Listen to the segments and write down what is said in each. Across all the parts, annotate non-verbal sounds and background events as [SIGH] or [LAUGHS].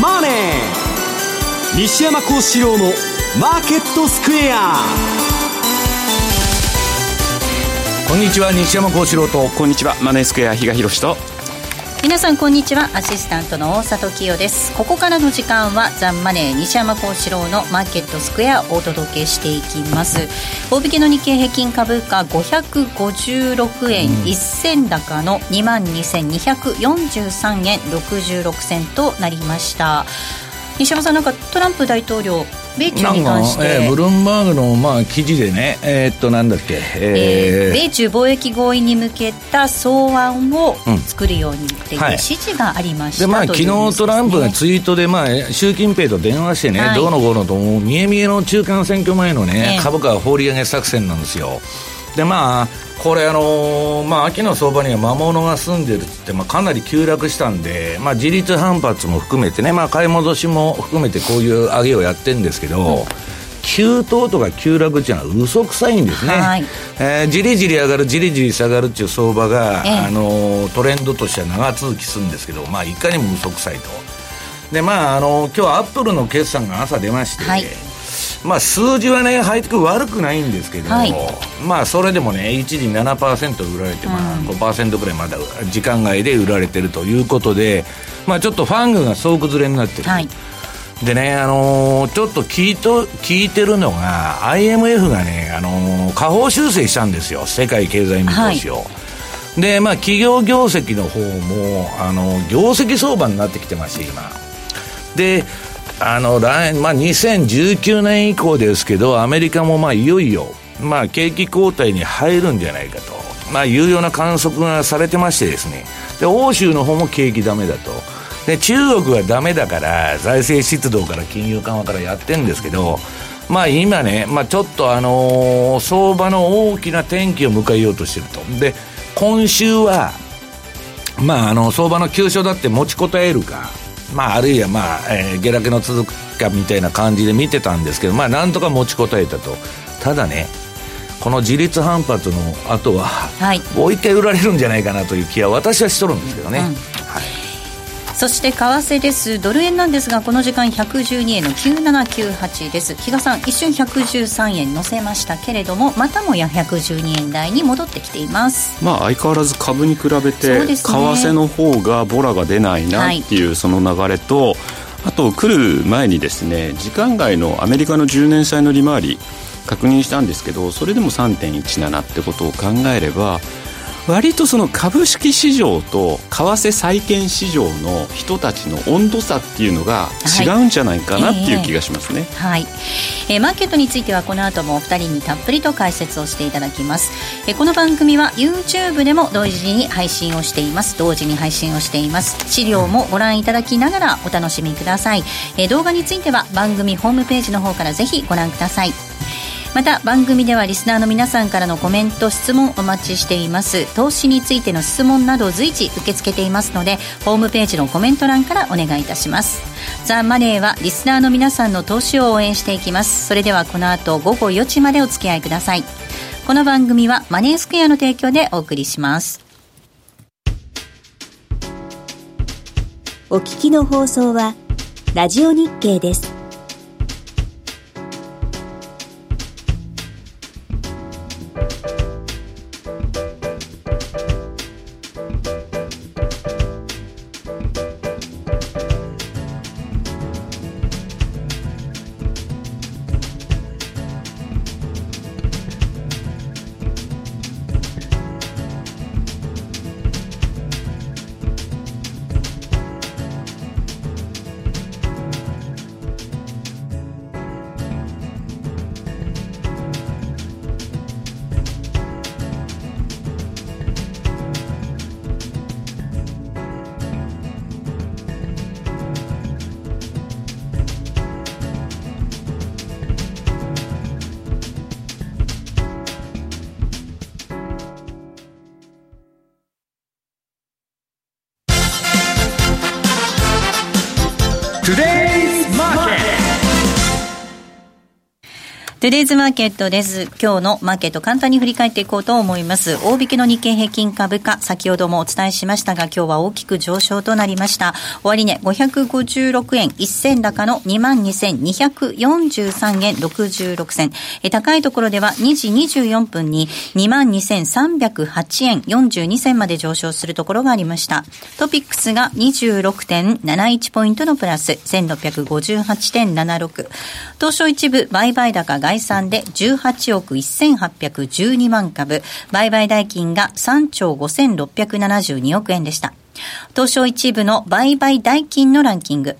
マネー」西山幸四郎の「マーケットスクエア」こんにちは西山幸四郎と。こんにちはマネースクエア比嘉宏と皆さんこんにちは。アシスタントの大里清です。ここからの時間はザンマネー西山幸四郎のマーケットスクエアをお届けしていきます。大引けの日経平均株価556円1銭高の22,243円66銭となりました。西山さんなんかトランプ大統領米中に関して、えー、ブルームバーグの、まあ、記事でね、えー、っとなんだっけ、えー、米中貿易合意に向けた草案を作るようにっていう指示がありました、うんはい、でまあ、昨日トランプがツイートで、まあ、習近平と電話してね、はい、どうのこうのと見え見えの中間選挙前のね、えー、株価放り上げ作戦なんですよ。でまあこれあのー、まあ秋の相場には魔物が住んでるって、まあ、かなり急落したんで、まあ、自立反発も含めてね、まあ、買い戻しも含めてこういう上げをやってるんですけど、うん。急騰とか急落っていうのは嘘くさいんですね、はい、えー、じりじり上がるじりじり下がるっていう相場が、ええ、あのトレンドとしては長続きするんですけど、まあ、いかにも嘘くさいと。でまああの今日アップルの決算が朝出まして、はいまあ、数字はね、ハイテク悪くないんですけど、はい、まあ、それでもね、一時7%売られて、まあ、5%ぐらいまだ時間外で売られてるということで、まあ、ちょっとファングが総崩れになってる。はいでね、あのー、ちょっと聞いと聞いてるのが、IMF がね、あのー、下方修正したんですよ、世界経済見通しを。はい、で、まあ、企業業績の方も、あのー、業績相場になってきてまして、今。で、あの来、まあ、2019年以降ですけど、アメリカもまあいよいよ、まあ、景気後退に入るんじゃないかと、まあ、いうような観測がされてましてですね、で欧州の方も景気ダメだと。で中国はダメだから財政出動から金融緩和からやってるんですけど、まあ、今ね、まあ、ちょっとあのー、相場の大きな転機を迎えようとしてると。で今週は、まあ、あの相場の急所だって持ちこたえるか。まあ、あるいは、まあえー、下落の続くかみたいな感じで見てたんですけど、まあ、なんとか持ちこたえたと。ただね、この自立反発の後は、はい、もう一回売られるんじゃないかなという気は私はしとるんですけどね。うんそして為替です。ドル円なんですがこの時間112円の9798です。比嘉さん一瞬113円乗せましたけれどもまたもや112円台に戻ってきています。まあ相変わらず株に比べて、為替の方がボラが出ないなっていうその流れと、はい、あと来る前にですね時間外のアメリカの10年債の利回り確認したんですけどそれでも3.17ってことを考えれば割とその株式市場と為替債券市場の人たちの温度差っていうのが違うんじゃないかなっていう気がしますね。はい、えー、マーケットについてはこの後もお二人にたっぷりと解説をしていただきます。えー、この番組は YouTube でも同時に配信をしています。同時に配信をしています。資料もご覧いただきながらお楽しみください。えー、動画については番組ホームページの方からぜひご覧ください。また番組ではリスナーの皆さんからのコメント質問お待ちしています。投資についての質問など随時受け付けていますのでホームページのコメント欄からお願いいたします。ザ・マネーはリスナーの皆さんの投資を応援していきます。それではこの後午後4時までお付き合いください。この番組はマネースクエアの提供でお送りします。お聞きの放送はラジオ日経です。Today トゥデイズマーケットです。今日のマーケット簡単に振り返っていこうと思います。大引けの日経平均株価、先ほどもお伝えしましたが、今日は大きく上昇となりました。終値、ね、556円1銭高の22,243円66銭。高いところでは2時24分に22,308円42銭まで上昇するところがありました。トピックスが26.71ポイントのプラス、1658.76。東証一部売買高概算で18億1812万株、売買代金が3兆5672億円でした。東証一部の売買代金のランキング。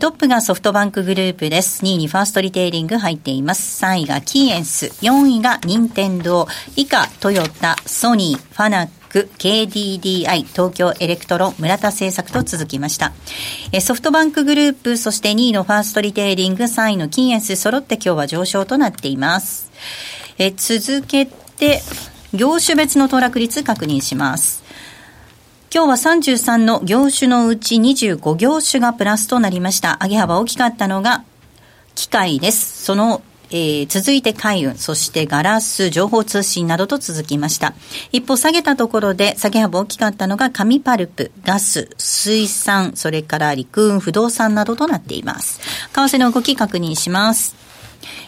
トップがソフトバンクグループです。2位にファーストリテイリング入っています。3位がキーエンス。4位が任天堂。以下、トヨタ、ソニー、ファナック、KDDI、東京エレクトロン、村田製作と続きました。ソフトバンクグループ、そして2位のファーストリテイリング、3位のキーエンス揃って今日は上昇となっています。え続けて、業種別の騰落率確認します。今日は33の業種のうち25業種がプラスとなりました。上げ幅大きかったのが機械です。そのえー、続いて海運、そしてガラス、情報通信などと続きました。一方、下げたところで、下げ幅大きかったのが紙パルプ、ガス、水産、それから陸運、不動産などとなっています。為替の動き確認します。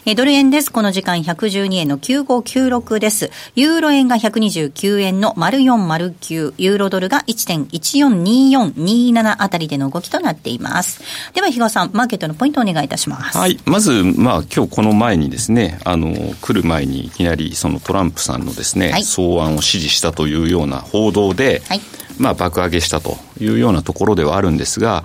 えドル円です。この時間112円の9596です。ユーロ円が129円の0409、ユーロドルが1.142427あたりでの動きとなっています。では、比嘉さん、マーケットのポイントをお願いいたします。はい。まず、まあ、今日この前にですね、あの、来る前にいきなり、そのトランプさんのですね、はい、草案を支持したというような報道で、はいまあ、爆上げしたというようなところではあるんですが、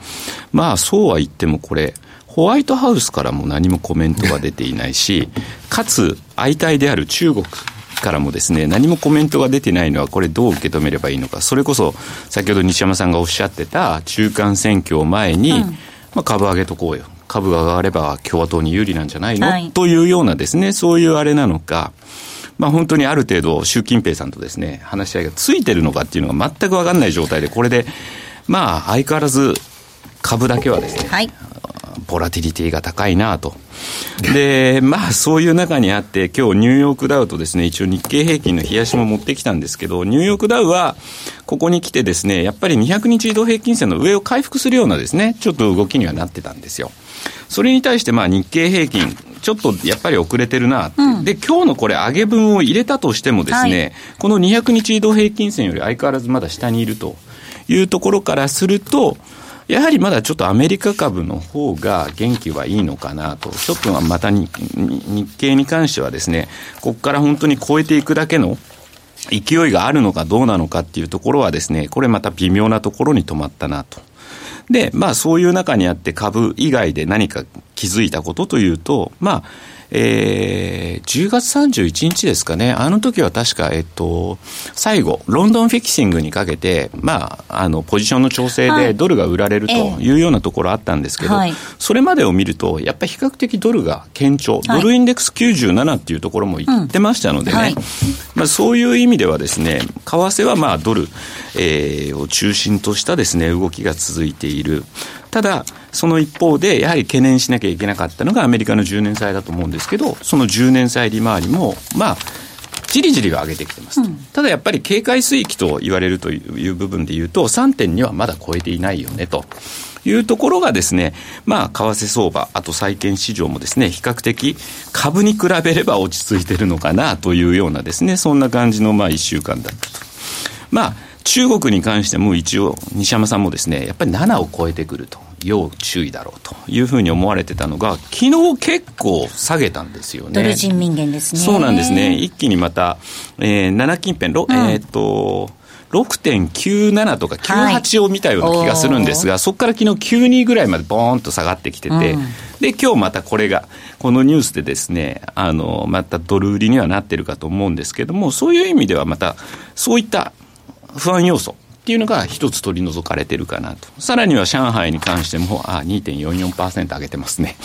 まあ、そうは言ってもこれ、ホワイトハウスからも何もコメントが出ていないし、[LAUGHS] かつ相対である中国からもですね、何もコメントが出てないのは、これどう受け止めればいいのか、それこそ先ほど西山さんがおっしゃってた中間選挙を前に、うん、まあ、株上げとこうよ。株が上がれば共和党に有利なんじゃないの、はい、というようなですね、そういうあれなのか、まあ、本当にある程度、習近平さんとですね、話し合いがついてるのかっていうのが全く分かんない状態で、これで、まあ、相変わらず株だけはですね、はい、ボラティリティが高いなと。で、まあそういう中にあって、今日ニューヨークダウとですね、一応日経平均の冷やしも持ってきたんですけど、ニューヨークダウはここに来てですね、やっぱり200日移動平均線の上を回復するようなですね、ちょっと動きにはなってたんですよ。それに対してまあ日経平均、ちょっとやっぱり遅れてるな、うん、で、今日のこれ上げ分を入れたとしてもですね、はい、この200日移動平均線より相変わらずまだ下にいるというところからすると、やはりまだちょっとアメリカ株の方が元気はいいのかなと、ちょっとまた日経に関してはですね、ここから本当に超えていくだけの勢いがあるのかどうなのかっていうところはですね、これまた微妙なところに止まったなと。で、まあそういう中にあって株以外で何か気づいたことというと、まあ、えー、10月31日ですかね、あの時は確か、えっと、最後、ロンドンフィキシングにかけて、まあ、あの、ポジションの調整でドルが売られるというようなところあったんですけど、はい、それまでを見ると、やっぱり比較的ドルが堅調、ドルインデックス97っていうところも言ってましたのでね、うん。はい、まあ、そういう意味ではですね、為替はまあドル、えー、を中心としたですね、動きが続いている。ただ、その一方で、やはり懸念しなきゃいけなかったのがアメリカの10年債だと思うんですけど、その10年債利回りも、まあ、じりじりは上げてきてます、うん、ただやっぱり警戒水域と言われるという部分でいうと、3.2はまだ超えていないよねと。いうところがですね、まあ、為替相場、あと債券市場もですね、比較的株に比べれば落ち着いてるのかなというようなですね、そんな感じのまあ1週間だったと。まあ、中国に関しても一応、西山さんもですね、やっぱり7を超えてくると。要注意だろうというふうに思われてたのが、昨日結構下げたんですよね。ドル人民元ですね。そうなんですね。一気にまた、えー、7近辺、うん、えっ、と、6.97とか98を見たような気がするんですが、はい、そこから昨日92ぐらいまでボーンと下がってきてて、うん、で、今日またこれが、このニュースでですね、あの、またドル売りにはなってるかと思うんですけども、そういう意味ではまた、そういった不安要素っていうのが一つ取り除かれてるかなと。さらには上海に関しても、あ、2.44%上げてますね。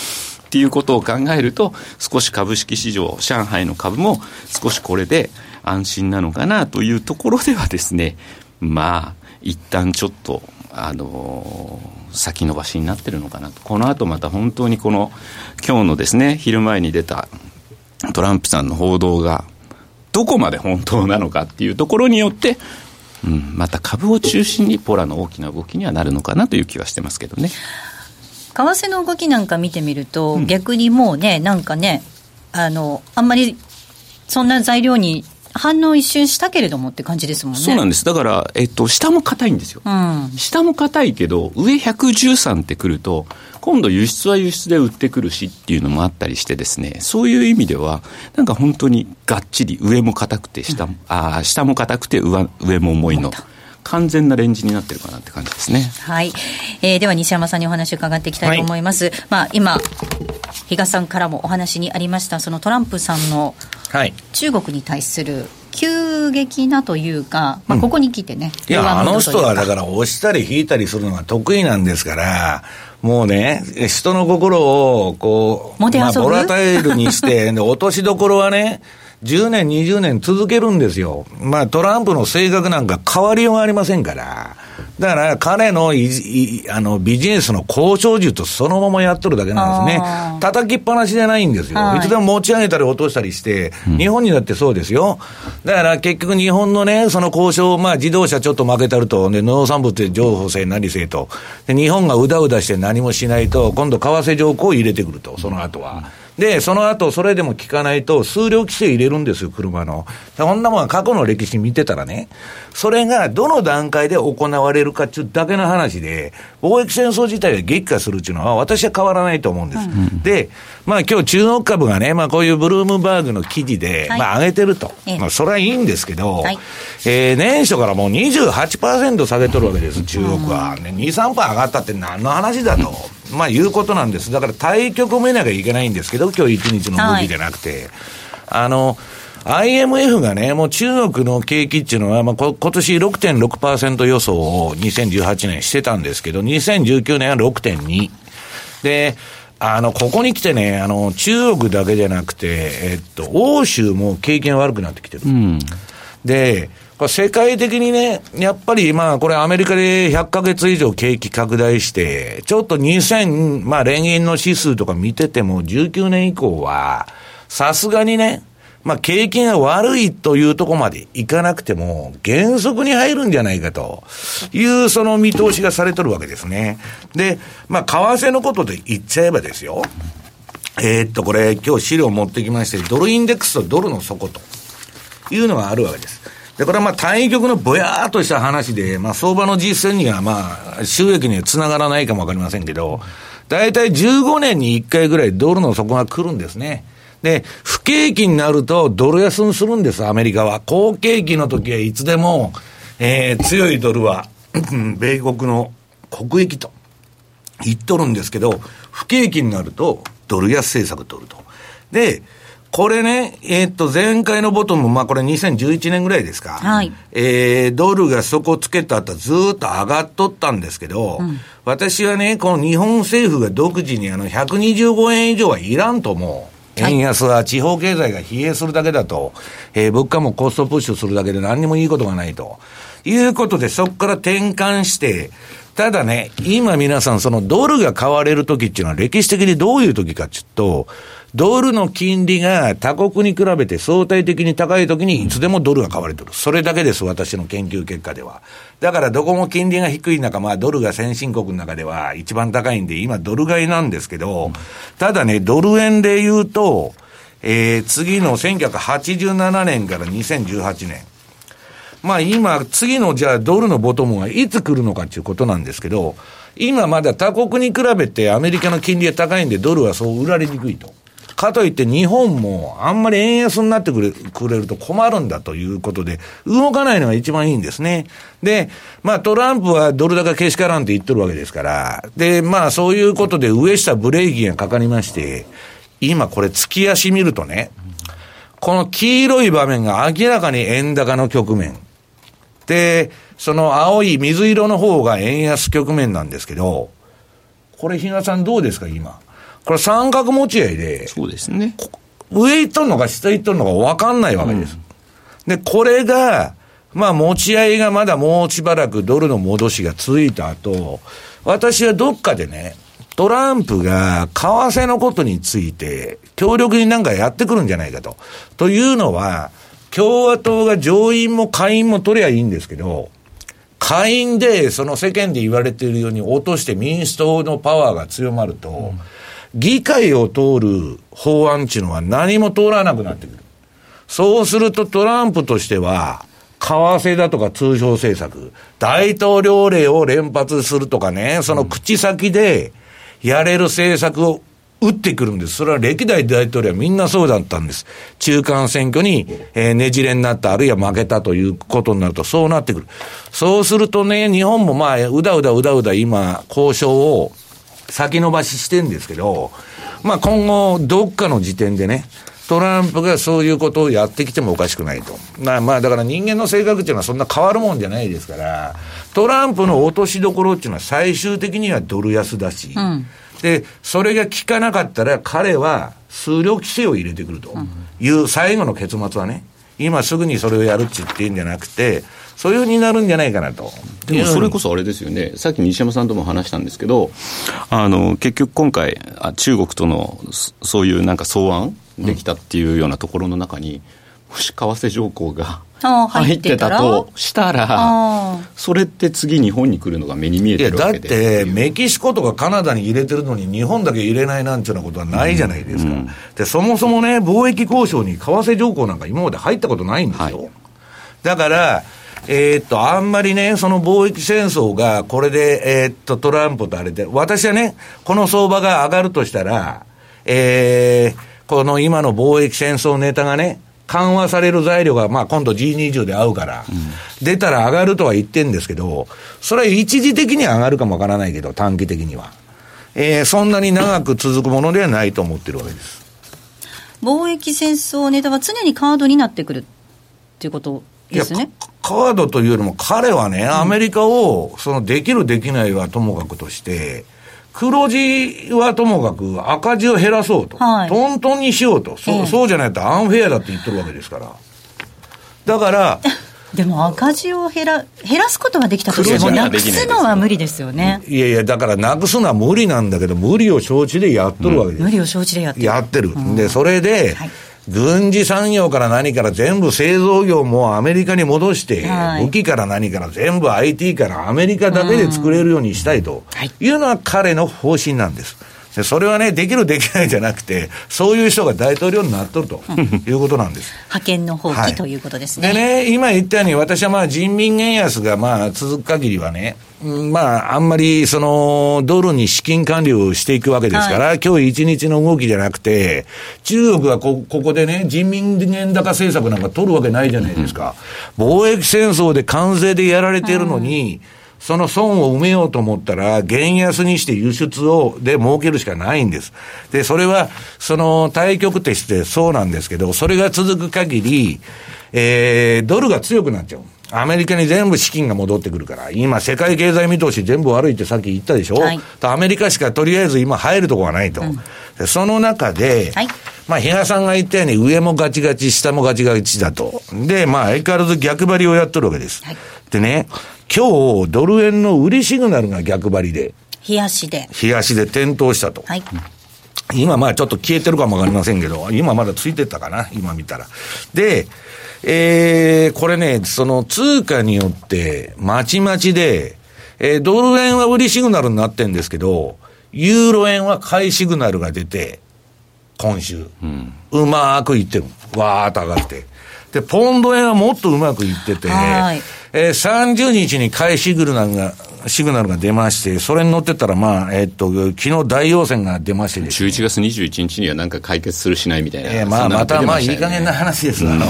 っていうことを考えると、少し株式市場、上海の株も少しこれで安心なのかなというところではですね、まあ、一旦ちょっと、あのー、先延ばしになってるのかなと。この後また本当にこの、今日のですね、昼前に出たトランプさんの報道がどこまで本当なのかっていうところによって、うん、また株を中心にポラの大きな動きにはなるのかなという気はしてますけどね。為替の動きなんか見てみると、うん、逆にもうね、なんかね、あの、あんまりそんな材料に反応一瞬したけれどもって感じですもんね。そうなんです。だから、えっと、下も硬いんですよ。うん、下も硬いけど、上113ってくると、今度輸出は輸出で売ってくるしっていうのもあったりしてですね、そういう意味では、なんか本当にがっちり上も硬くて下も、うん、あ下も硬くて上上も重いの。完全なレンジになってるかなって感じですね。はい。えー、では西山さんにお話を伺っていきたいと思います。はい、まあ今、比嘉さんからもお話にありました、そのトランプさんの中国に対する急激なというか、まあ、ここに来てね、うん、いや、あの人はだから押したり引いたりするのが得意なんですから、もうね、人の心を、こう、まあ、ボラタイルにして、[LAUGHS] 落としどころはね、10年、20年続けるんですよ。まあ、トランプの性格なんか変わりようがありませんから。だから彼のいいあのビジネスの交渉術そのままやっとるだけなんですね。叩きっぱなしじゃないんですよ。はい、いつでも持ち上げたり落としたりして、日本にだってそうですよ。だから結局日本のね、その交渉、まあ自動車ちょっと負けたると、で農産物で情報性何せと。で、日本がうだうだして何もしないと、今度為替条項を入れてくると、その後は。で、その後、それでも聞かないと、数量規制入れるんですよ、車の。そんなもんは過去の歴史見てたらね、それがどの段階で行われるかっていうだけの話で、貿易戦争自体が激化するっていうのは、私は変わらないと思うんです。うん、で、まあ今日中国株がね、まあこういうブルームバーグの記事で、はい、まあ上げてると。まあそれはいいんですけど、はい、えー、年初からもう28%下げとるわけです、中国は。ね、2、3%上がったって何の話だと。まあいうことなんです。だから対局見なきゃいけないんですけど、今日一日の動きじゃなくて。はい、あの、IMF がね、もう中国の景気っていうのは、まあ、こ今年6.6%予想を2018年してたんですけど、2019年は6.2。で、あの、ここに来てね、あの、中国だけじゃなくて、えっと、欧州も経験悪くなってきてる。うん、で、世界的にね、やっぱりまあこれアメリカで100ヶ月以上景気拡大して、ちょっと2000、まあ連銀の指数とか見てても19年以降は、さすがにね、まあ景気が悪いというとこまでいかなくても、減速に入るんじゃないかというその見通しがされとるわけですね。で、まあ為替のことで言っちゃえばですよ。えー、っと、これ今日資料持ってきまして、ドルインデックスとドルの底というのがあるわけです。で、これはまあ対局のぼやーっとした話で、まあ相場の実践にはまあ収益にはつながらないかもわかりませんけど、大体15年に1回ぐらいドルの底が来るんですね。で、不景気になるとドル安にするんです、アメリカは。好景気の時はいつでも、えー、強いドルは、[CLEARS THROAT] 米国の国益と言っとるんですけど、不景気になるとドル安政策取ると。で、これね、えー、っと、前回のボトム、まあこれ2011年ぐらいですか。はい。えー、ドルが底つけた後ずっと上がっとったんですけど、うん、私はね、この日本政府が独自にあの125円以上はいらんと思う。円安は地方経済が疲弊するだけだと、えー、物価もコストプッシュするだけで何にもいいことがないと。いうことで、そこから転換して、ただね、今皆さんそのドルが買われる時っていうのは歴史的にどういう時かっていうと、ドルの金利が他国に比べて相対的に高い時にいつでもドルが買われてる。それだけです、私の研究結果では。だからどこも金利が低い中、まあドルが先進国の中では一番高いんで、今ドル買いなんですけど、ただね、ドル円で言うと、えー、次の1987年から2018年。まあ今、次のじゃあドルのボトムはいつ来るのかっていうことなんですけど、今まだ他国に比べてアメリカの金利が高いんでドルはそう売られにくいと。かといって日本もあんまり円安になってくれくれると困るんだということで、動かないのが一番いいんですね。で、まあトランプはドル高けしからんって言ってるわけですから、で、まあそういうことで上下ブレーキがかかりまして、今これ月足見るとね、この黄色い場面が明らかに円高の局面。で、その青い水色の方が円安局面なんですけど、これ、比嘉さんどうですか、今？これ三角持ち合いで、そうですね。上行っとるのか下行っとるのか分かんないわけです。うん、で、これが、まあ持ち合いがまだもうしばらくドルの戻しがついた後、私はどっかでね、トランプが為替のことについて強力になんかやってくるんじゃないかと。というのは、共和党が上院も下院も取りゃいいんですけど、下院でその世間で言われているように落として民主党のパワーが強まると、うん、議会を通る法案っていうのは何も通らなくなってくる。そうするとトランプとしては、為替だとか通商政策、大統領令を連発するとかね、その口先でやれる政策を打ってくるんです。それは歴代大統領はみんなそうだったんです。中間選挙に、え、ねじれになった、あるいは負けたということになると、そうなってくる。そうするとね、日本もまあ、うだうだうだうだ今、交渉を先延ばししてんですけど、まあ今後、どっかの時点でね、トランプがそういうことをやってきてもおかしくないと。まあ、まあ、だから人間の性格っていうのはそんな変わるもんじゃないですから、トランプの落としどころっていうのは最終的にはドル安だし、うん、で、それが効かなかったら彼は数量規制を入れてくるという最後の結末はね、今すぐにそれをやるって言っていいんじゃなくて、そういうふうになるんじゃないかなと。でもそれこそあれですよね、さっき西山さんとも話したんですけど、あの結局今回、中国とのそういうなんか草案できたっていうようなところの中に、もし為替条項が入ってたとしたら、それって次、日本に来るのが目に見えてるわけで。だって、メキシコとかカナダに入れてるのに、日本だけ入れないなんていうようなことはないじゃないですか、うんうん、でそもそもね、貿易交渉に為替条項なんか今まで入ったことないんですよ。はい、だからえー、っと、あんまりね、その貿易戦争がこれで、えー、っと、トランプとあれで、私はね、この相場が上がるとしたら、えー、この今の貿易戦争ネタがね、緩和される材料が、まあ今度 G20 で合うから、うん、出たら上がるとは言ってんですけど、それは一時的に上がるかもわからないけど、短期的には。えー、そんなに長く続くものではないと思ってるわけです。貿易戦争ネタは常にカードになってくるっていうことですね。カードというよりも彼はね、アメリカを、そのできるできないはともかくとして、黒字はともかく赤字を減らそうと。はい、トントンにしようと。そう、そうじゃないとアンフェアだって言ってるわけですから。だから、[LAUGHS] でも赤字を減ら減らすことができたとしても、なくすのは無理ですよね。いやいや、だからなくすのは無理なんだけど、無理を承知でやっとるわけです。うん、無理を承知でやってる。やってる。うん、で、それで、はい軍事産業から何から全部製造業もアメリカに戻して、武器から何から全部 IT からアメリカだけで作れるようにしたいとい。うのは彼の方針なんです。でそれはね、できる、できない [LAUGHS] じゃなくて、そういう人が大統領になっとるということなんです。派遣の放棄、はい、ということですね。でね、今言ったように、私はまあ人民元安がまあ続く限りはね、まあ、あんまり、その、ドルに資金管理をしていくわけですから、はい、今日一日の動きじゃなくて、中国がこここでね、人民元高政策なんか取るわけないじゃないですか。貿易戦争で関税でやられてるのに、うんその損を埋めようと思ったら、減安にして輸出を、で儲けるしかないんです。で、それは、その対局としてそうなんですけど、それが続く限り、えー、ドルが強くなっちゃう。アメリカに全部資金が戻ってくるから、今、世界経済見通し全部悪いってさっき言ったでしょ、はい、アメリカしかとりあえず今、入るとこがないと、うん、その中で、はい、まあ、比嘉さんが言ったように、上もガチガチ、下もガチガチだと、で、まあ、相変わらず逆張りをやっとるわけです。はい、でね、今日、ドル円の売りシグナルが逆張りで、冷やしで。冷やしで点灯したと。はい今まあちょっと消えてるかもわかりませんけど、今まだついてたかな、今見たら。で、えー、これね、その通貨によって、まちまちで、えー、ドル円は売りシグナルになってんですけど、ユーロ円は買いシグナルが出て、今週、うん、うまくいってる。わーっと上がって。で、ポンド円はもっとうまくいってて、えー、30日に買いシグナルが、シグナルが出まして、それに乗ってたら、まあ、えっと、昨日大陽線が出ましてですね。11月21日にはなんか解決するしないみたいな。えー、まあ、また、まあ、いい加減な話です。うん、あ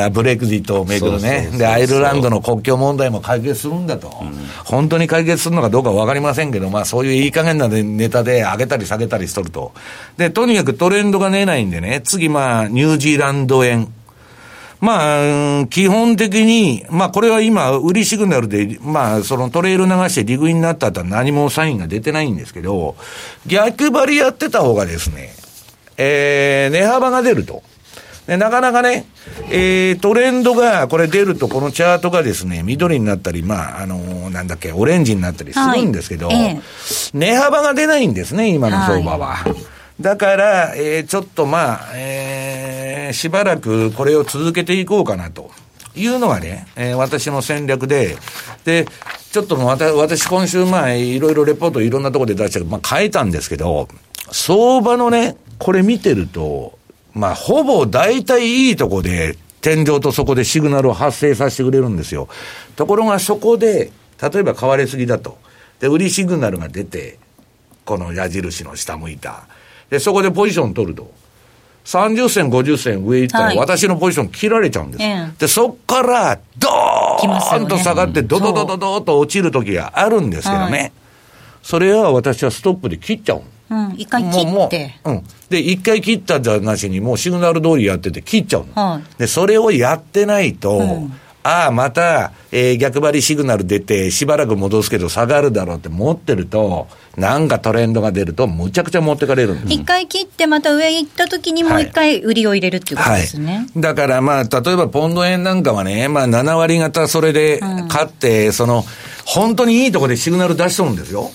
の、ブレクジットをめぐるね。で、アイルランドの国境問題も解決するんだと。うん、本当に解決するのかどうかわかりませんけど、まあ、そういういい加減なネタで上げたり下げたりしとると。で、とにかくトレンドが出ないんでね、次、まあ、ニュージーランド円。まあ、基本的に、まあこれは今、売りシグナルで、まあそのトレイル流してリグイになった後は何もサインが出てないんですけど、逆張りやってた方がですね、えー、値幅が出ると。でなかなかね、えー、トレンドがこれ出ると、このチャートがですね、緑になったり、まあ、あのー、なんだっけ、オレンジになったりするんですけど、はいえ値幅が出ないんですね、今の相場は。はい、だから、えー、ちょっとまあ、えー、しばらくこれを続けていこうかなと。いうのがね、えー、私の戦略で、で、ちょっともう私今週前、いろいろレポートいろんなところで出した、まあ変えたんですけど、相場のね、これ見てると、まあ、ほぼ大体いいとこで、天井とそこでシグナルを発生させてくれるんですよ。ところがそこで、例えば買われすぎだと。で、売りシグナルが出て、この矢印の下向いた。で、そこでポジション取ると。30銭、50銭上行ったら、私のポジション切られちゃうんです。はい、で、そっから、ドーンと下がって、ドドドドドと落ちる時があるんですけどね。はい、それは私はストップで切っちゃう。うん、一回切って。うん。で、一回切ったじゃなしに、もうシグナル通りやってて切っちゃうの。はい、で、それをやってないと、うん、ああ、また、えー、逆張りシグナル出て、しばらく戻すけど下がるだろうって持ってると、なんかトレンドが出ると、むちゃくちゃ持ってかれるんです。一回切って、また上行った時にもう一回売りを入れるっていうことですね。はいはい、だからまあ、例えばポンド円なんかはね、まあ7割方それで買って、うん、その、本当にいいとこでシグナル出しとるんですよ。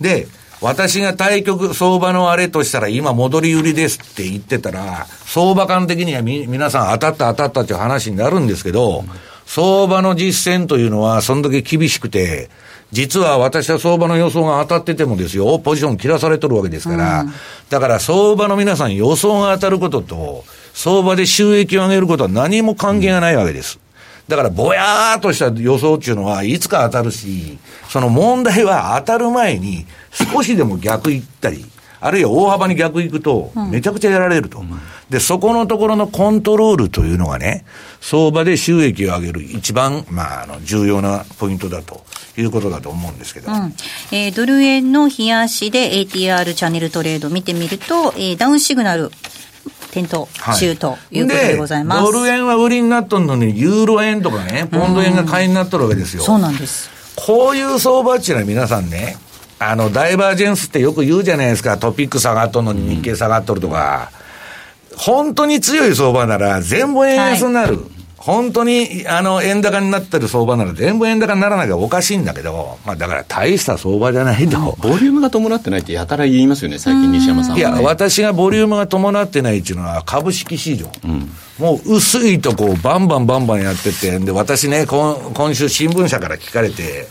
で、私が対局相場のあれとしたら今戻り売りですって言ってたら、相場感的にはみ、皆さん当たった当たったっていう話になるんですけど、相場の実践というのはそんだけ厳しくて、実は私は相場の予想が当たっててもですよ、ポジション切らされとるわけですから、うん、だから相場の皆さん予想が当たることと、相場で収益を上げることは何も関係がないわけです。だからぼやーっとした予想っていうのはいつか当たるし、その問題は当たる前に少しでも逆行ったり、あるいは大幅に逆行くと、めちゃくちゃやられると、うん、で、そこのところのコントロールというのがね、相場で収益を上げる一番、まあ、あの、重要なポイントだということだと思うんですけど。うん、えー、ドル円の冷やしで ATR チャンネルトレード見てみると、えー、ダウンシグナル、点灯中ということでございます、ドル円は売りになっとるのに、ユーロ円とかね、ポンド円が買いになっとるわけですよ。そうなんです。こういう相場っていうのは皆さんね、あの、ダイバージェンスってよく言うじゃないですか、トピック下がっとるのに日経下がっとるとか。本当に強い相場なら全部円安になる。はい、本当に、あの、円高になってる相場なら全部円高にならなきゃおかしいんだけど、まあだから大した相場じゃないと。ボリュームが伴ってないってやたら言いますよね、最近西山さん、ね、いや、私がボリュームが伴ってないっていうのは株式市場。うん、もう薄いとこバンバンバンバンやってて、で、私ね、今今週新聞社から聞かれて、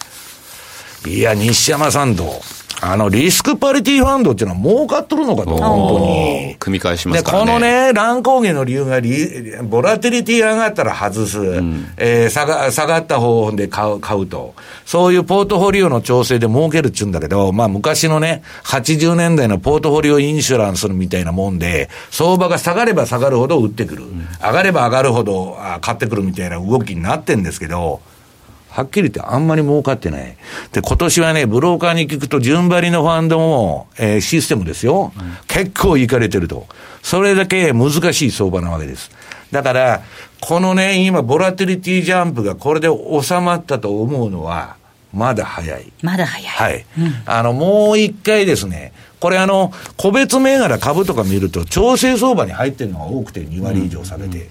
いや、西山さんと、あの、リスクパリティファンドっていうのは儲かっとるのかと、本当に。組み返しますからね。で、このね、乱高下の理由がリ、ボラテリティ上がったら外す。うん、えー、下が、下がった方で買う、買うと。そういうポートフォリオの調整で儲けるっちゅうんだけど、まあ昔のね、80年代のポートフォリオインシュランスみたいなもんで、相場が下がれば下がるほど売ってくる。うん、上がれば上がるほどあ買ってくるみたいな動きになってんですけど、はっきり言ってあんまり儲かってない。で、今年はね、ブローカーに聞くと、順張りのファンドも、えー、システムですよ。うん、結構いかれてると。それだけ難しい相場なわけです。だから、このね、今、ボラティリティジャンプがこれで収まったと思うのは、まだ早い。まだ早い。はい。うん、あの、もう一回ですね、これあの、個別銘柄株とか見ると、調整相場に入ってるのが多くて2割以上下げて、うん、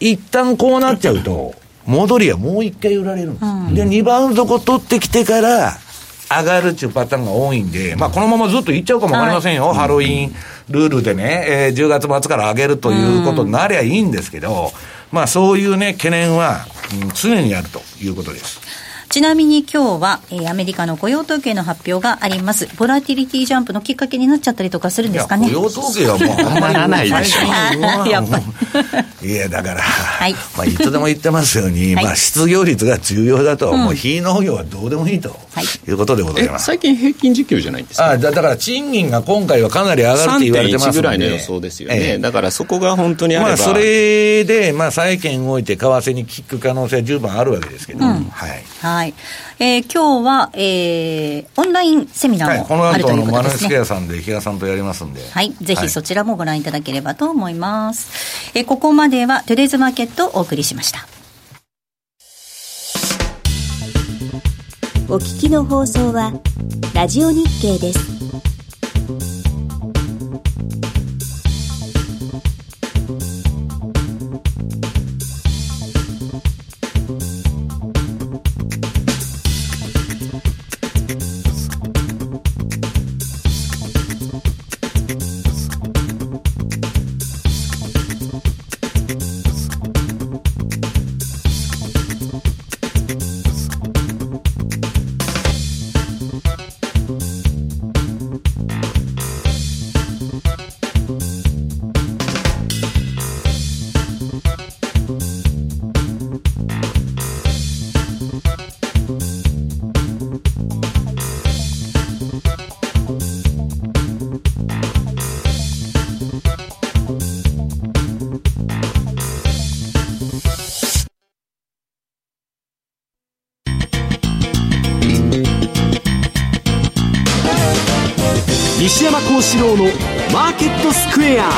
一旦こうなっちゃうと、戻りはもう一回売られるんです。うん、で、2番底取ってきてから、上がるっていうパターンが多いんで、まあ、このままずっといっちゃうかもわかりませんよ。はい、ハロウィンルールでね、えー、10月末から上げるということになりゃいいんですけど、まあ、そういうね、懸念は、うん、常にあるということです。ちなみに今日は、えー、アメリカの雇用統計の発表があります。ボラティリティジャンプのきっかけになっちゃったりとかするんですかね。雇用統計はもうあんまりならないでしょ。[LAUGHS] やっぱり。[LAUGHS] いや、だから、はい、まあ、いつでも言ってますように、はい、まあ、失業率が重要だと、うん、もう非農業はどうでもいいと、はい、いうことでございます。最近平均時給じゃないんですか、あだから賃金が今回はかなり上がるって言われてますので。ぐらいの予想ですよね。ええ、だからそこが本当にあれば。まあ、それで、まあ、債券動いて為替に効く可能性は十分あるわけですけど、うん、はい。はい。えー、今日は、えー、オンラインセミナーもあるということですね。はい、この後のマネスケアさんで比嘉さんとやりますんで。はい。ぜひそちらもご覧いただければと思います。はい、えー、ここまではトゥデイズマーケットをお送りしました。お聞きの放送は、ラジオ日経です。西山幸四郎のマーケットスクエア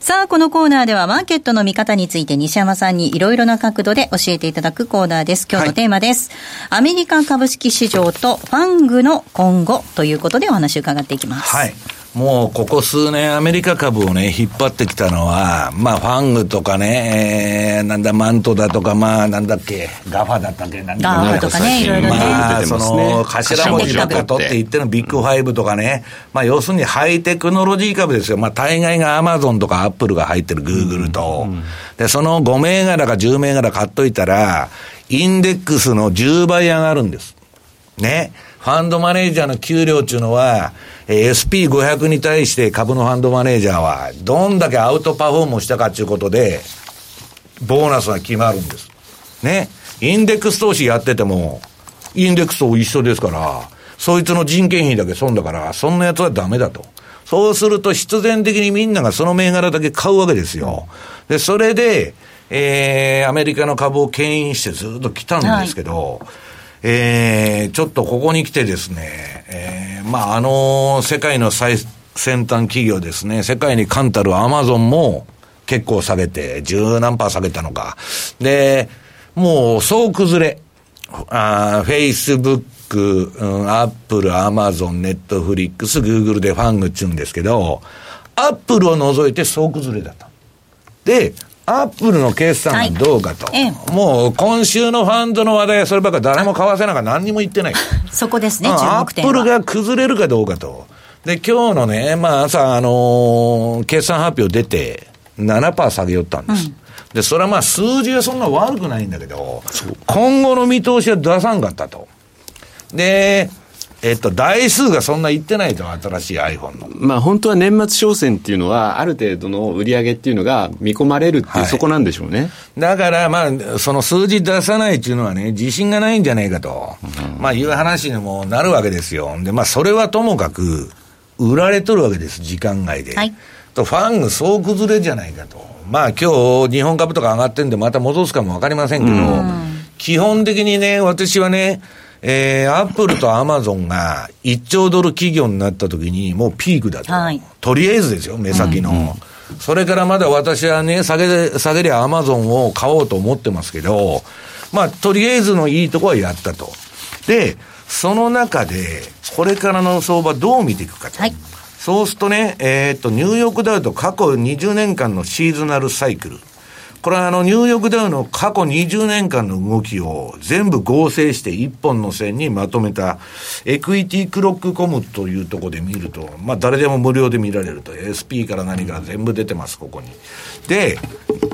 さあ、このコーナーではマーケットの見方について西山さんにいろいろな角度で教えていただくコーナーです。今日のテーマです。はい、アメリカ株式市場とファングの今後ということでお話を伺っていきます。はい。もうここ数年アメリカ株をね、引っ張ってきたのは、まあファングとかね、えー、なんだ、マントだとか、まあなんだっけ、ガファだったっけ、なんだガファとかね、いろいろね。まあ、その、頭文字のことって言ってるビッグファイブとかね、まあ要するにハイテクノロジー株ですよ。まあ大概がアマゾンとかアップルが入ってるグーグルと。で、その5銘柄か10銘柄買っといたら、インデックスの10倍上がるんです。ね。ファンドマネージャーの給料っていうのは、SP500 に対して株のファンドマネージャーは、どんだけアウトパフォームしたかっていうことで、ボーナスが決まるんです。ね。インデックス投資やってても、インデックスと一緒ですから、そいつの人件費だけ損だから、そんなやつはダメだと。そうすると必然的にみんながその銘柄だけ買うわけですよ。で、それで、えー、アメリカの株を牽引してずっと来たんですけど、はいえー、ちょっとここに来てですね、えー、まあ、あの世界の最先端企業ですね、世界に冠たるアマゾンも結構下げて、十何パー下げたのか。で、もう総崩れ。あフェイスブック、アップル、アマゾン、ネットフリックス、グーグルでファングっちゅうんですけど、アップルを除いて総崩れだと。で、アップルの決算がどうかと、はい、もう今週のファンドの話題はそればっか誰も買わせなんか何にも言ってない。[LAUGHS] そこですね、注目点アップルが崩れるかどうかと。で、今日のね、まあ朝、あのー、決算発表出て、7%下げよったんです。うん、で、それはまあ数字はそんな悪くないんだけど、今後の見通しは出さんかったと。で、えっと、台数がそんな言ってないと、新しい iPhone の。まあ、本当は年末商戦っていうのは、ある程度の売り上げっていうのが見込まれるっていう、はい、そこなんでしょうね。だから、まあ、その数字出さないっていうのはね、自信がないんじゃないかと、うん、まあ、いう話にもなるわけですよ。で、まあ、それはともかく、売られとるわけです、時間外で。はい。と、ファンが総崩れじゃないかと。まあ、今日、日本株とか上がってんで、また戻すかもわかりませんけど、基本的にね、私はね、えー、アップルとアマゾンが1兆ドル企業になった時にもうピークだと。はい、とりあえずですよ、目先の。うんうんそれからまだ私はね、下げ、下げりゃアマゾンを買おうと思ってますけど、まあ、とりあえずのいいとこはやったと。で、その中で、これからの相場どう見ていくかと。はい、そうするとね、えー、っと、ニューヨークダウと過去20年間のシーズナルサイクル。これはあの、ニューヨークダウの過去20年間の動きを全部合成して一本の線にまとめた、エクイティクロックコムというところで見ると、まあ誰でも無料で見られると、SP から何から全部出てます、ここに。で、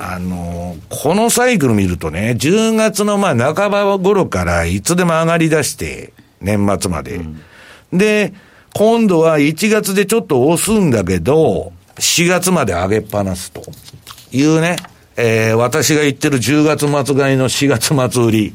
あのこのサイクル見るとね、10月のまあ半ば頃からいつでも上がり出して、年末まで。うん、で、今度は1月でちょっと押すんだけど、4月まで上げっぱなすというね、えー、私が言ってる10月末買いの4月末売り、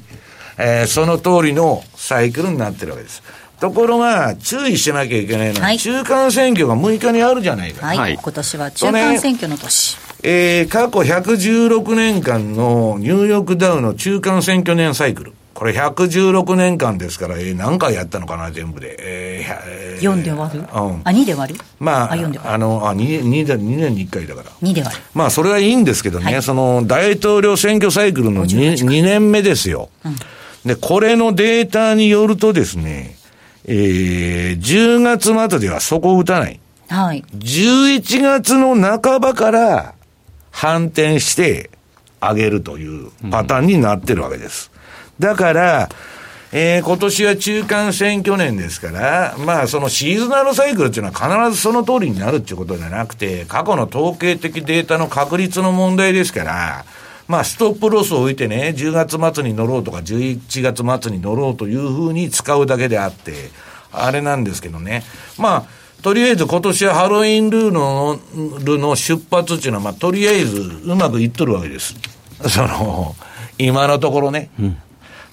えー、その通りのサイクルになってるわけです。ところが、注意しなきゃいけないのは、はい、中間選挙が6日にあるじゃないか。はい。今年は中間選挙の年。ね、えー、過去116年間のニューヨークダウの中間選挙年サイクル。これ116年間ですから、えー、何回やったのかな、全部で。えー、4で割る、うん、あ、2で割る？まあ、ああの、あ2、2, 2, 2年に1回だから。2で割る。まあ、それはいいんですけどね、はい、その、大統領選挙サイクルの 2, 2年目ですよ、うん。で、これのデータによるとですね、えー、10月末ではそこを打たない。はい。11月の半ばから反転して上げるというパターンになってるわけです。だから、えー、今年は中間選挙年ですから、まあそのシーズナルサイクルっていうのは必ずその通りになるっていうことじゃなくて、過去の統計的データの確率の問題ですから、まあストップロスを置いてね、10月末に乗ろうとか11月末に乗ろうというふうに使うだけであって、あれなんですけどね。まあ、とりあえず今年はハロウィンルールのルの出発っていうのは、まあとりあえずうまくいっとるわけです。その、今のところね。うん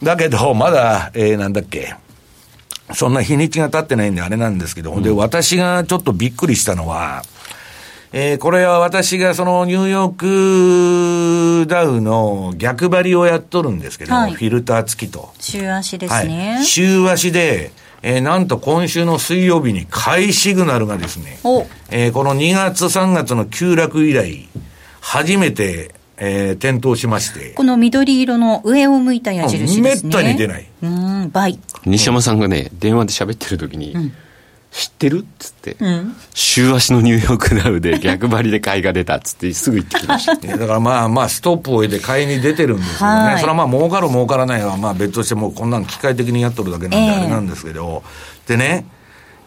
だけど、まだ、えー、なんだっけ、そんな日にちが経ってないんであれなんですけど、うん、で、私がちょっとびっくりしたのは、えー、これは私がそのニューヨークダウの逆張りをやっとるんですけど、はい、フィルター付きと。週足ですね。はい、週足で、えー、なんと今週の水曜日に買いシグナルがですね、えー、この2月3月の急落以来、初めて、えー、点灯しまして。この緑色の上を向いた矢印ですね。めったに出ない。うん、倍。西山さんがね、電話で喋ってる時に、うん知ってるっつって、うん、週足のニューヨークダウで [LAUGHS] 逆張りで買いが出たっつってすぐ言ってきました [LAUGHS] だからまあまあストップを置いて買いに出てるんですけどね、はい、それはまあ儲かる儲からないはまあ別としてもこんなの機械的にやっとるだけなんであれなんですけど、えー、でね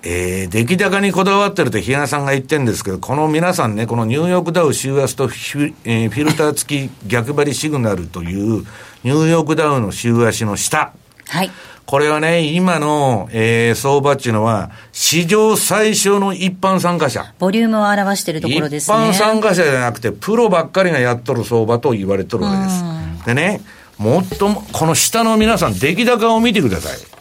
えー、出来高にこだわってるって日野さんが言ってるんですけど、この皆さんね、このニューヨークダウ週足とフィ,、えー、フィルター付き逆張りシグナルというニューヨークダウの週足の下。はい。これはね、今の、えー、相場っていうのは、史上最小の一般参加者。ボリュームを表しているところですね。一般参加者じゃなくて、プロばっかりがやっとる相場と言われてるわけです。でね、もっとも、この下の皆さん、出来高を見てください。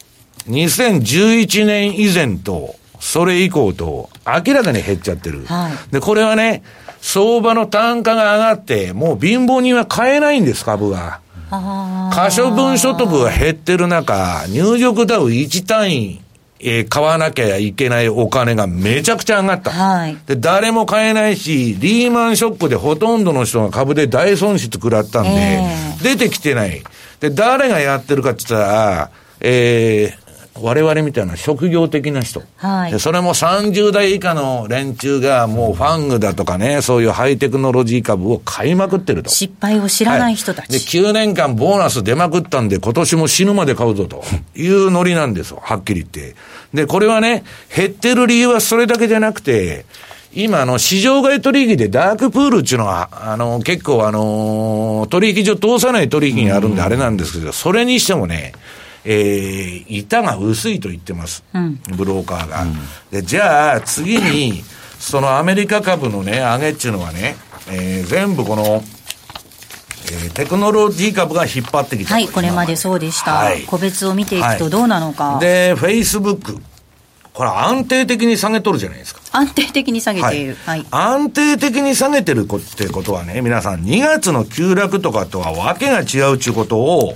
2011年以前と、それ以降と、明らかに減っちゃってる。はい、で、これはね、相場の単価が上がって、もう貧乏人は買えないんです、株が。可処分所得が減ってる中、入力ダウ1単位、えー、買わなきゃいけないお金がめちゃくちゃ上がった。はい、で、誰も買えないし、リーマンショックでほとんどの人が株で大損失食らったんで、えー、出てきてない。で、誰がやってるかって言ったら、えー、我々みたいな職業的な人。はい。それも30代以下の連中がもうファングだとかね、そういうハイテクノロジー株を買いまくってると。失敗を知らない人たち。はい、で、9年間ボーナス出まくったんで今年も死ぬまで買うぞというノリなんですよ。はっきり言って。で、これはね、減ってる理由はそれだけじゃなくて、今、あの、市場外取引でダークプールっていうのは、あの、結構あの、取引所通さない取引があるんであれなんですけど、それにしてもね、えー、板が薄いと言ってます、うん、ブローカーが。うん、でじゃあ、次に、そのアメリカ株のね、上げっていうのはね、えー、全部この、えー、テクノロジー株が引っ張ってきた。はい、これまでそうでした。はい、個別を見ていくとどうなのか。はい、で、フェイスブック。これ安定的に下げとるじゃないですか。安定的に下げている。はい。はい、安定的に下げてるってことはね、皆さん2月の急落とかとはわけが違うっていうことを、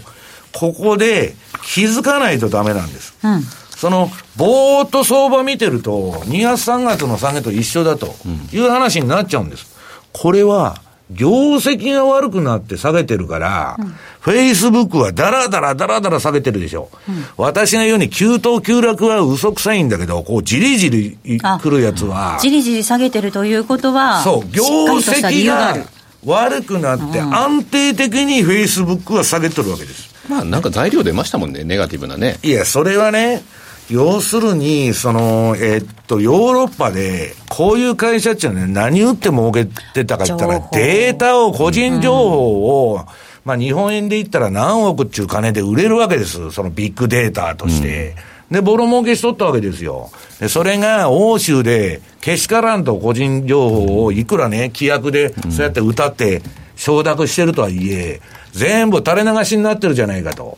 ここで気づかないとダメなんです。うん、その、ぼーっと相場見てると、2月3月の下げと一緒だという話になっちゃうんです。これは、業績が悪くなって下げてるから、フェイスブックはだらだらだらだら下げてるでしょ。うん、私が言うに、急騰急落は嘘くさいんだけど、こう、じりじり来るやつは。じりじり下げてるということは、そう、業績が悪くなって、安定的にフェイスブックは下げてるわけです。まあなんか材料出ましたもんね、ネガティブなね。いや、それはね、要するに、その、えー、っと、ヨーロッパで、こういう会社っていうのはね、何売って儲けてたかって言ったら、データを、個人情報を、うん、まあ日本円で言ったら何億っていう金で売れるわけです。そのビッグデータとして。うん、で、ボロ儲けしとったわけですよ。で、それが欧州で、けしからんと個人情報をいくらね、規約で、そうやって歌って承諾してるとはいえ、全部垂れ流しになってるじゃないかと。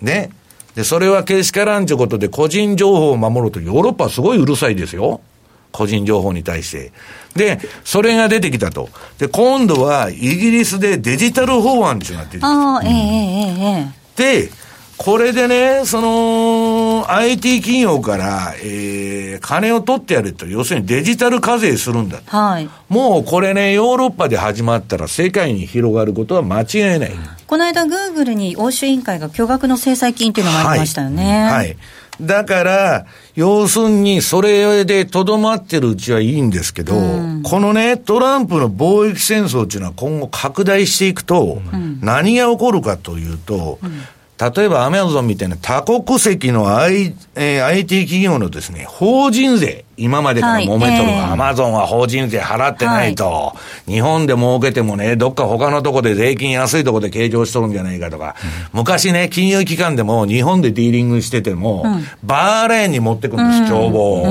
ね。で、それはけしからんちゅうことで個人情報を守るとヨーロッパはすごいうるさいですよ。個人情報に対して。で、それが出てきたと。で、今度はイギリスでデジタル法案っていうのが出てきた。ああ、えええええ。で、これでね、その、IT 企業から、えー、金を取ってやると、要するにデジタル課税するんだはい。もうこれね、ヨーロッパで始まったら世界に広がることは間違いない。この間、グーグルに欧州委員会が巨額の制裁金っていうのがありましたよね。はい。はいだから、要するに、それでとどまってるうちはいいんですけど、うん、このね、トランプの貿易戦争っていうのは今後拡大していくと、うん、何が起こるかというと、うん例えばアマゾンみたいな多国籍の、I えー、IT 企業のですね、法人税、今までから揉めとるアマゾンは法人税払ってないと、はい、日本で儲けてもね、どっか他のとこで税金安いとこで計上しとるんじゃないかとか、うん、昔ね、金融機関でも日本でディーリングしてても、うん、バーレーンに持ってくんです、帳簿を。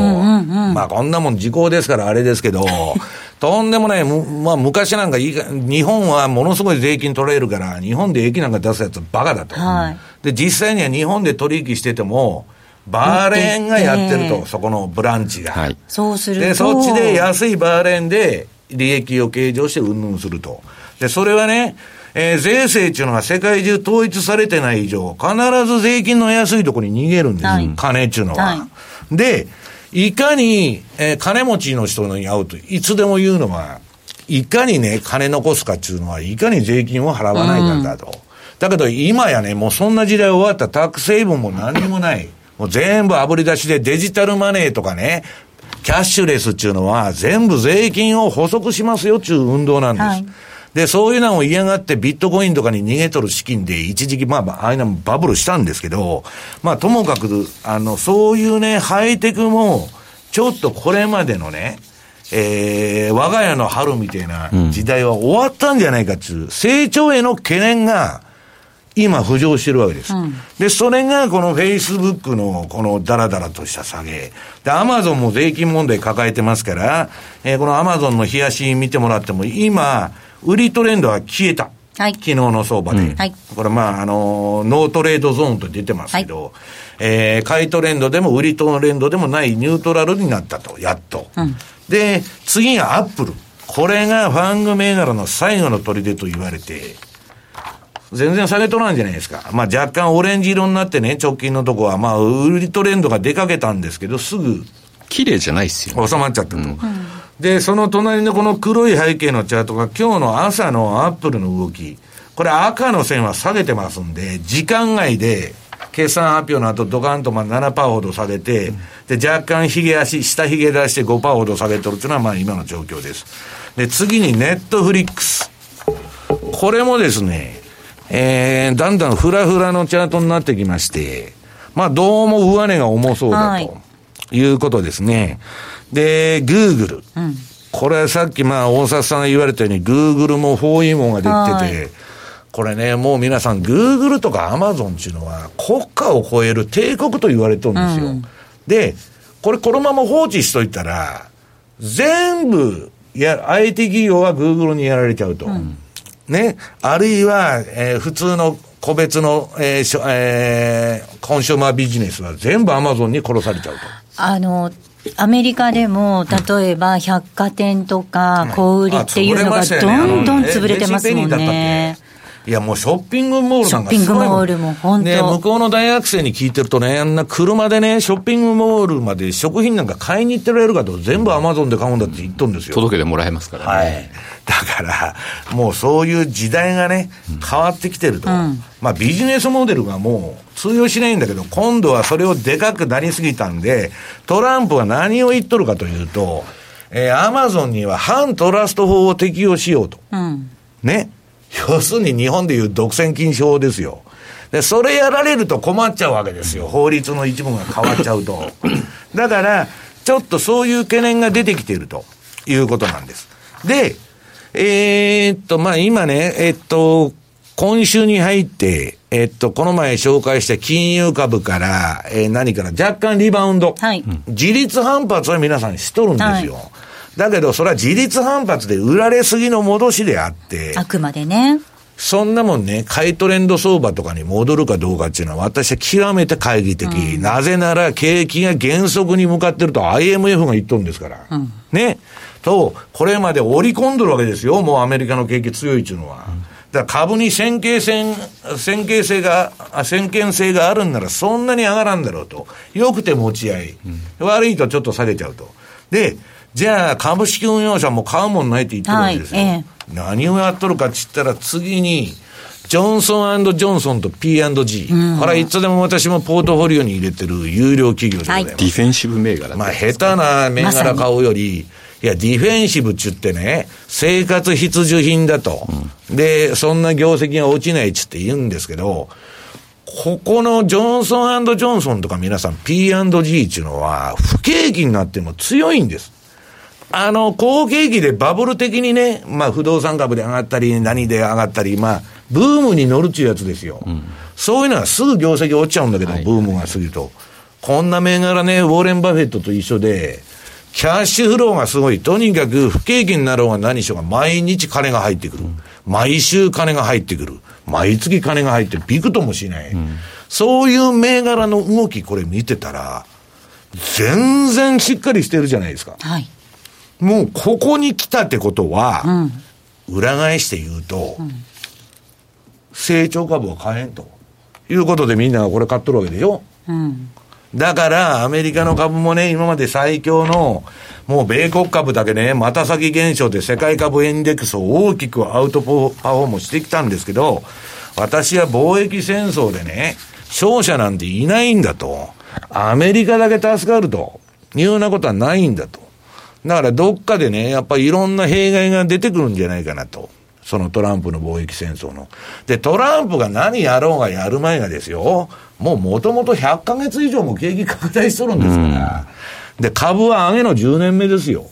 まあこんなもん時効ですからあれですけど、[LAUGHS] とんでもない、まあ昔なんかいい日本はものすごい税金取れるから、日本で駅なんか出すやつバカだと。はい、で、実際には日本で取引してても、バーレーンがやってると、そこのブランチが。はい、そうするで、そっちで安いバーレーンで利益を計上してうんぬんすると。で、それはね、えー、税制っていうのが世界中統一されてない以上、必ず税金の安いところに逃げるんです、はい、金っていうのは。はい、で、いかに、えー、金持ちの人に会うと、いつでも言うのは、いかにね、金残すかっていうのは、いかに税金を払わないかだと。うん、だけど今やね、もうそんな時代終わったタックセイブンも何にもない。もう全部炙り出しでデジタルマネーとかね、キャッシュレスっていうのは全部税金を補足しますよっていう運動なんです。はいで、そういうのを嫌がってビットコインとかに逃げとる資金で一時期、まあ、ああいうのもバブルしたんですけど、まあ、ともかく、あの、そういうね、ハイテクも、ちょっとこれまでのね、えー、我が家の春みたいな時代は終わったんじゃないかっていう、成長への懸念が、今浮上してるわけです。うん、で、それがこのフェイスブックのこのダラダラとした下げ。で、アマゾンも税金問題抱えてますから、えー、このアマゾンの日足見てもらっても、今、売りトレンドは消えた。はい、昨日の相場で。うん、これまあ、あの、ノートレードゾーンと出てますけど、はい、えー、買いトレンドでも売りトレンドでもないニュートラルになったと、やっと。うん、で、次がアップル。これがファング銘柄の最後の砦と言われて、全然下げとらんじゃないですか。まあ若干オレンジ色になってね、直近のとこは、まあ売りトレンドが出かけたんですけど、すぐ。綺麗じゃないっすよ、ね、収まっちゃったと。うんで、その隣のこの黒い背景のチャートが今日の朝のアップルの動き。これ赤の線は下げてますんで、時間外で、決算発表の後ドカンとまあ7%ほど下げて、で、若干ひげ足、下ひげ出して5%ほど下げとるっていうのはまあ今の状況です。で、次にネットフリックス。これもですね、えー、だんだんフラフラのチャートになってきまして、まあどうも上値が重そうだということですね。で、グーグル。うん、これさっきまあ大阪さんが言われたように、グーグルも包囲網ができてて、これね、もう皆さん、グーグルとかアマゾンっていうのは、国家を超える帝国と言われてるんですよ。うん、で、これこのまま放置しといたら、全部、や、IT 企業はグーグルにやられちゃうと。うん、ね。あるいは、えー、普通の個別の、えーえー、コンシューマービジネスは全部アマゾンに殺されちゃうと。あの、アメリカでも、例えば百貨店とか小売りっていうのがどんどん潰れてますもんね。いや、もうショッピングモールなんかショッピングモールも本当ね、向こうの大学生に聞いてるとね、あんな車でね、ショッピングモールまで食品なんか買いに行ってられるかと、全部アマゾンで買うんだって言っとるんですよ。届けてもらえますからね。はい。だから、もうそういう時代がね、変わってきてると。うん、まあビジネスモデルがもう通用しないんだけど、今度はそれをでかくなりすぎたんで、トランプは何を言っとるかというと、えー、アマゾンには反トラスト法を適用しようと。うん、ね。要するに日本でいう独占禁止法ですよ。で、それやられると困っちゃうわけですよ。法律の一部が変わっちゃうと。だから、ちょっとそういう懸念が出てきているということなんです。で、えー、っと、まあ、今ね、えっと、今週に入って、えっと、この前紹介した金融株から、えー、何から若干リバウンド。はい。自立反発は皆さんしとるんですよ。はいだけど、それは自立反発で売られすぎの戻しであって。あくまでね。そんなもんね、買いトレンド相場とかに戻るかどうかっていうのは私は極めて懐疑的。うん、なぜなら景気が減速に向かってると IMF が言っとるんですから。うん、ね。と、これまで織り込んでるわけですよ。もうアメリカの景気強いっていうのは。うんだから株に先見性、先見性が、先見性があるんならそんなに上がらんだろうと。よくて持ち合い。悪いとちょっと下げちゃうと。で、じゃあ株式運用者も買うもんないって言ってるわけですよ。はいええ、何をやっとるかって言ったら次に、ジョンソンジョンソンと P&G、うん、これはいつでも私もポートフォリオに入れてる有料企業でございます。はい、ディフェンシブ銘柄まあ下手な銘柄買うより、いや、ディフェンシブっちゅってね、生活必需品だと。うん、で、そんな業績が落ちないっつって言うんですけど、ここのジョンソンジョンソンとか皆さん P&G っていうのは不景気になっても強いんです。あの、好景気でバブル的にね、まあ不動産株で上がったり、何で上がったり、まあ、ブームに乗るっていうやつですよ。うん、そういうのはすぐ業績落ちちゃうんだけど、はい、ブームが過ぎると。こんな銘柄ね、ウォーレン・バフェットと一緒で、キャッシュフローがすごい。とにかく不景気になろうが何しようが毎日金が入ってくる。うん、毎週金が入ってくる。毎月金が入ってビクともしない。うん、そういう銘柄の動き、これ見てたら、全然しっかりしてるじゃないですか。はい。もうここに来たってことは、うん、裏返して言うと、うん、成長株は買えんということでみんながこれ買っとるわけでしょ。うんだから、アメリカの株もね、今まで最強の、もう米国株だけね、また先現象で世界株インデックスを大きくアウトパフォームしてきたんですけど、私は貿易戦争でね、勝者なんていないんだと。アメリカだけ助かると。いうようなことはないんだと。だからどっかでね、やっぱりいろんな弊害が出てくるんじゃないかなと。そのトランプの貿易戦争の。で、トランプが何やろうがやる前がですよ、もうもともと100ヶ月以上も景気拡大しとるんですから。で、株は上げの10年目ですよ。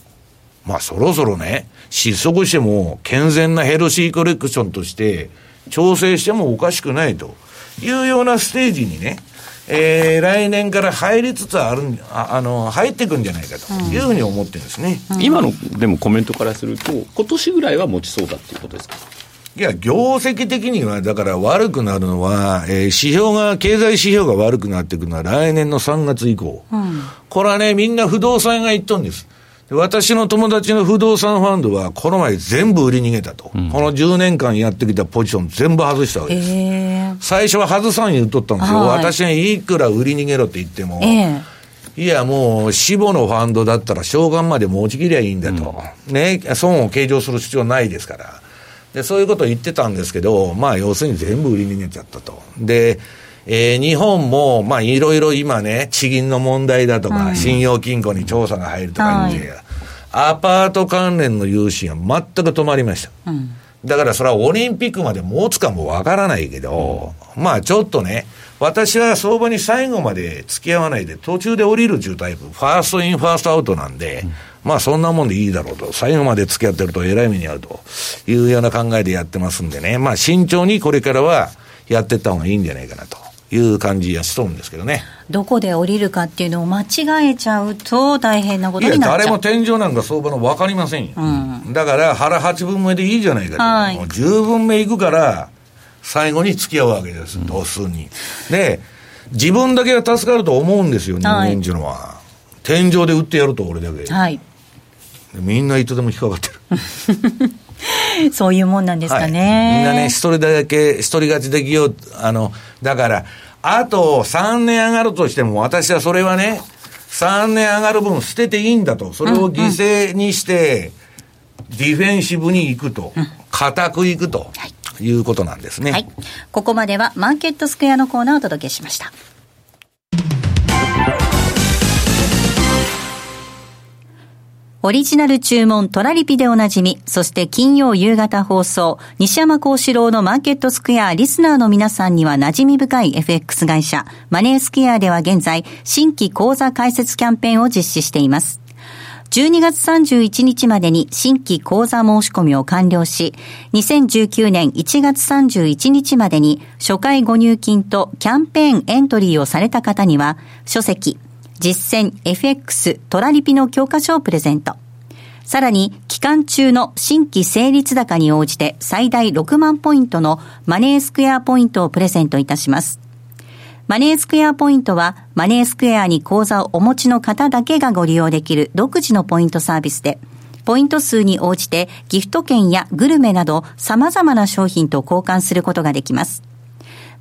まあそろそろね、失速しても健全なヘルシーコレクションとして調整してもおかしくないというようなステージにね、えー、来年から入りつつあるああの入っていくんじゃないかというふうに思ってるんですね、うん、今のでもコメントからすると、今年ぐらいは持ちそうだっていうことですか？いや、業績的には、だから悪くなるのは、えー、指標が、経済指標が悪くなっていくのは来年の3月以降。うん、これはね、みんな不動産が言っとんです。私の友達の不動産ファンドは、この前全部売り逃げたと、うん、この10年間やってきたポジション全部外したわけです。え。ー、最初は外さん言っとったんですよ。私がいくら売り逃げろって言っても、えーいや、もう、死母のファンドだったら、償還まで持ちきりゃいいんだと、うん、ね、損を計上する必要ないですから、でそういうことを言ってたんですけど、まあ、要するに全部売り逃げちゃったと。でえー、日本も、まあ、いろいろ今ね、地銀の問題だとか、うん、信用金庫に調査が入るとか言って、はい、アパート関連の融資が全く止まりました。うん、だからそれはオリンピックまで持つかもわからないけど、うん、まあちょっとね、私は相場に最後まで付き合わないで、途中で降りる重タイプ、ファーストイン、ファーストアウトなんで、まあそんなもんでいいだろうと、最後まで付き合ってると偉い目に遭うというような考えでやってますんでね、まあ慎重にこれからはやっていった方がいいんじゃないかなと。いう感じがしとるんですけどね。どこで降りるかっていうのを間違えちゃうと大変なことになっちゃう。いや、誰も天井なんか相場の分かりませんよ。うん、だから腹八分目でいいじゃないかと。はい、もう10分目いくから、最後に付き合うわけです、同数に。で、自分だけが助かると思うんですよ、人間っていうのは。はい、天井で売ってやると、俺だけ。はい。みんないつでも引っかかってる。[LAUGHS] [LAUGHS] そういうもんなんですかね。はい、みんなね、一人だけ、一人勝ちできよう。あの、だから、あと3年上がるとしても、私はそれはね、3年上がる分捨てていいんだと。それを犠牲にして、ディフェンシブに行くと。固く行くと。いうことなんですね。はい。ここまではマーケットスクエアのコーナーをお届けしました。オリジナル注文トラリピでおなじみ、そして金曜夕方放送、西山幸四郎のマーケットスクエアリスナーの皆さんには馴染み深い FX 会社、マネースクエアでは現在、新規講座開設キャンペーンを実施しています。12月31日までに新規講座申し込みを完了し、2019年1月31日までに初回ご入金とキャンペーンエントリーをされた方には、書籍、実践 FX トラリピの教科書をプレゼント。さらに、期間中の新規成立高に応じて最大6万ポイントのマネースクエアポイントをプレゼントいたします。マネースクエアポイントは、マネースクエアに口座をお持ちの方だけがご利用できる独自のポイントサービスで、ポイント数に応じてギフト券やグルメなど様々な商品と交換することができます。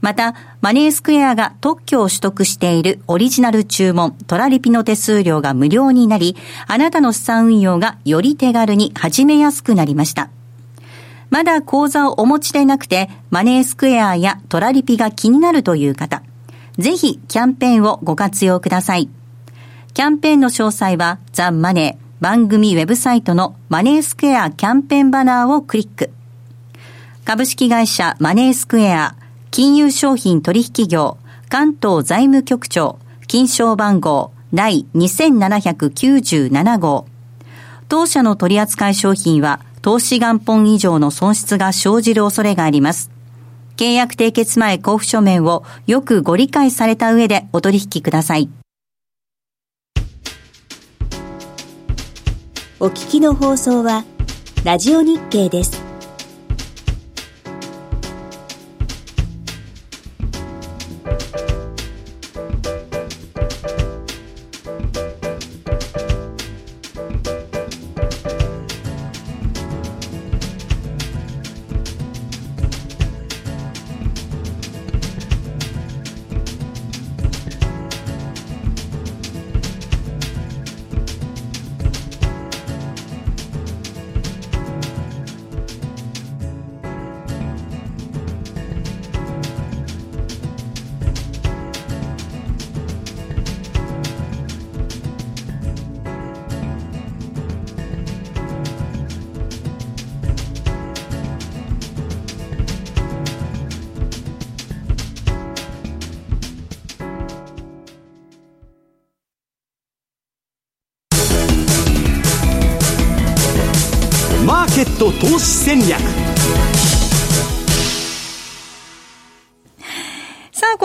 また、マネースクエアが特許を取得しているオリジナル注文、トラリピの手数料が無料になり、あなたの資産運用がより手軽に始めやすくなりました。まだ口座をお持ちでなくて、マネースクエアやトラリピが気になるという方、ぜひキャンペーンをご活用ください。キャンペーンの詳細は、ザ・マネー番組ウェブサイトのマネースクエアキャンペーンバナーをクリック。株式会社マネースクエア金融商品取引業関東財務局長金賞番号第2797号当社の取扱い商品は投資元本以上の損失が生じる恐れがあります。契約締結前交付書面をよくご理解された上でお取引ください。お聞きの放送は、ラジオ日経です。ット投資戦略。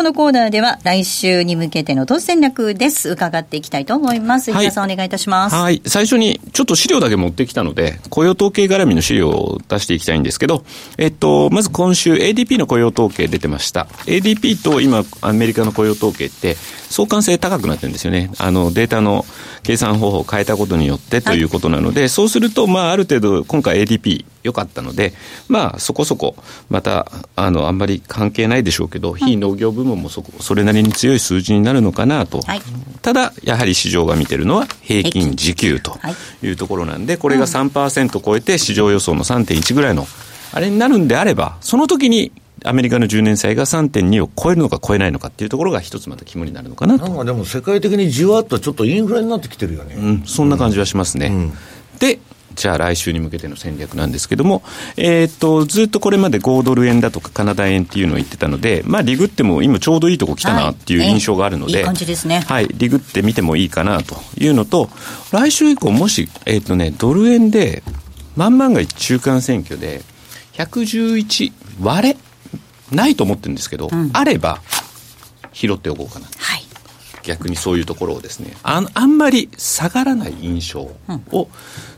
のコーナーでは来週に向けての投資戦略です。伺っていきたいと思います。はい、さんお願いいたします。はい。最初にちょっと資料だけ持ってきたので、雇用統計絡みの資料を出していきたいんですけど、えっと、まず今週 ADP の雇用統計出てました。ADP と今アメリカの雇用統計って相関性高くなってるんですよね。あの、データの計算方法を変えたことによってということなので、はい、そうすると、まあ、ある程度、今回 ADP 良かったので、まあ、そこそこ、また、あの、あんまり関係ないでしょうけど、非農業部門もそこ、それなりに強い数字になるのかなと。はい、ただ、やはり市場が見てるのは平均時給というところなんで、これが3%超えて市場予想の3.1ぐらいの、あれになるんであれば、その時にアメリカの10年債が3.2を超えるのか超えないのかっていうところが一つまた肝になるのかななんかでも世界的にじわっとちょっとインフレになってきてるよね。うん、そんな感じはしますね。うん、で、じゃあ来週に向けての戦略なんですけども、えー、っと、ずっとこれまで5ドル円だとかカナダ円っていうのを言ってたので、まあ、リグっても今ちょうどいいとこ来たなっていう印象があるので、はい、いい感じですね。はい、リグってみてもいいかなというのと、来週以降もし、えー、っとね、ドル円で、万万が一中間選挙で、111割れないと思ってるんですけど、うん、あれば拾っておこうかな、はい、逆にそういうところをですねああんまり下がらない印象を、うん、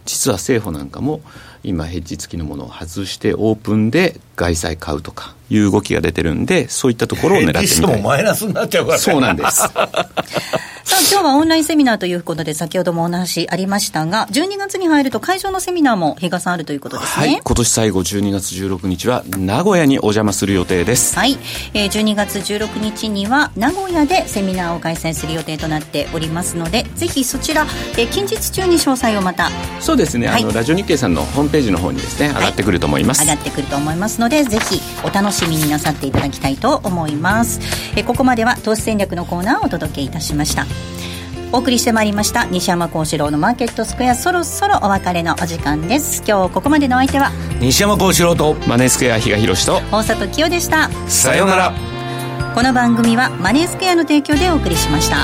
実は政府なんかも今ヘッジ付きのものを外してオープンで外債買うとかいう動きが出てるんでそういったところを狙ってみたい。もマイナスになっちゃうから、そうなんです [LAUGHS] さあ、今日はオンラインセミナーということで、先ほどもお話ありましたが、12月に入ると会場のセミナーも比嘉さんあるということですね。はい、今年最後12月16日は名古屋にお邪魔する予定です。はい、えー、12月16日には名古屋でセミナーを開催する予定となっておりますので、ぜひそちら、えー、近日中に詳細をまた。そうですね、はい、あの、ラジオ日経さんのホームページの方にですね、上がってくると思います。はい、上がってくると思いますので、ぜひお楽しみになさっていただきたいと思います。えー、ここまでは投資戦略のコーナーをお届けいたしました。お送りしてまいりました西山幸四郎のマーケットスクエア。そろそろお別れのお時間です。今日ここまでのお相手は西山幸四郎とマネースクエア比嘉宏と大里清でした。さようなら。この番組はマネースクエアの提供でお送りしました